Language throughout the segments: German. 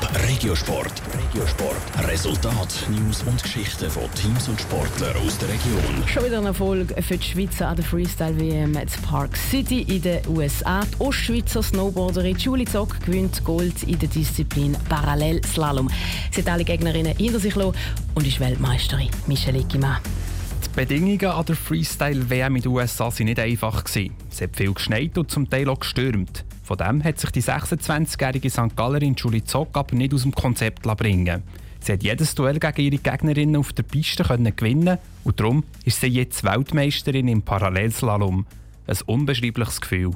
Top Regiosport. Regiosport. Resultat, News und Geschichten von Teams und Sportlern aus der Region. Schon wieder ein Erfolg für die Schweizer an der Freestyle-WM in Park City in den USA. Die Ostschweizer Snowboarderin Julie Zock gewinnt Gold in der Disziplin Parallelslalom. Sie hat alle Gegnerinnen hinter sich und ist Weltmeisterin. Michelle Ickimann. Bedingungen an der Freestyle-WM in den USA waren nicht einfach. Es hat viel geschneit und zum Teil auch gestürmt. Von dem hat sich die 26-jährige St. Gallerin Julie Zock aber nicht aus dem Konzept bringen Sie hat jedes Duell gegen ihre Gegnerinnen auf der Piste gewinnen und darum ist sie jetzt Weltmeisterin im Parallelslalom. Ein unbeschreibliches Gefühl.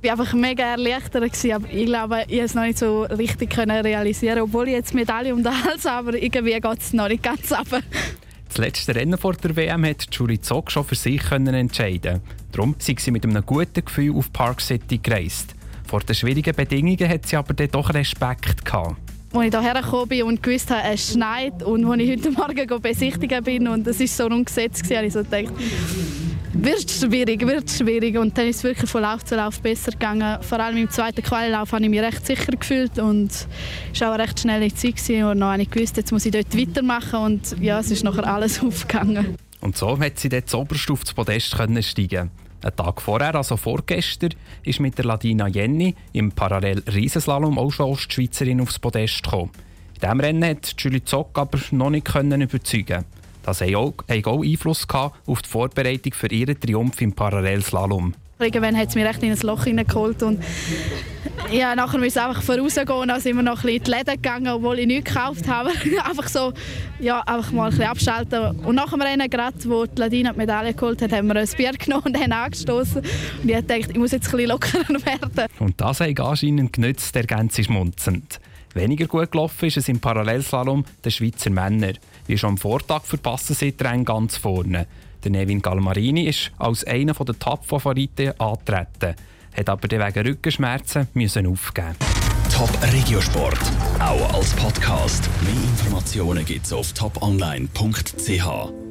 Ich war einfach mega erleichtert, aber ich glaube, ich konnte es noch nicht so richtig realisieren Obwohl ich jetzt Medaille um den Hals habe, aber irgendwie geht es noch nicht ganz runter. Das letzte Rennen vor der WM hat Julie Zock schon für sich entscheiden Darum sind sie mit einem guten Gefühl auf Park City gereist. Vor den schwierigen Bedingungen hat sie aber doch Respekt gehabt. Als ich hierher gekommen und gewusst habe, es schneit und als ich heute Morgen besichtigen bin und es ist so ungesetzt habe ich so gedacht, wird schwierig, wird schwierig. Und dann ist es wirklich von Lauf zu Lauf besser gegangen. Vor allem im zweiten Qualilauf habe ich mich recht sicher gefühlt und es war auch recht schnelle Zeit gewesen. und dann habe ich gewusst, jetzt muss ich dort weitermachen und ja, es ist nachher alles aufgegangen. Und so hat sie dort zuoberst auf das Podest steigen ein Tag vorher, also vorgestern, ist mit der Ladina Jenny im Parallel Riesenslalom auch schon Ostschweizerin aufs Podest gekommen. In diesem Rennen hat Julie Zock aber noch nicht können überzeugen. Das hat auch, auch Einfluss auf die Vorbereitung für ihren Triumph im Parallelslalom. Irgendwann hat es mich recht in ein Loch hineingeholt und ja, nachher musste ich einfach vorausgehen und dann sind wir noch ein bisschen in die Läden gegangen, obwohl ich nichts gekauft habe. einfach so, ja, einfach mal ein bisschen abschalten. Und nach dem Rennen, gerade, wo die Ladina die Medaille geholt hat, haben wir ein Bier genommen und haben angestoßen. Und ich dachte, ich muss jetzt ein bisschen lockerer werden. Und das hat anscheinend genützt, der ganze schmunzend. Weniger gut gelaufen ist es im Parallelslalom der Schweizer Männer. Wie schon am Vortag verpassen sie die ganz vorne. Der Nevin Galmarini ist als einer der Top-Favoriten angetreten, hat aber wegen Rückenschmerzen müssen aufgeben. Top Regiosport, auch als Podcast. Mehr Informationen gibt's auf toponline.ch.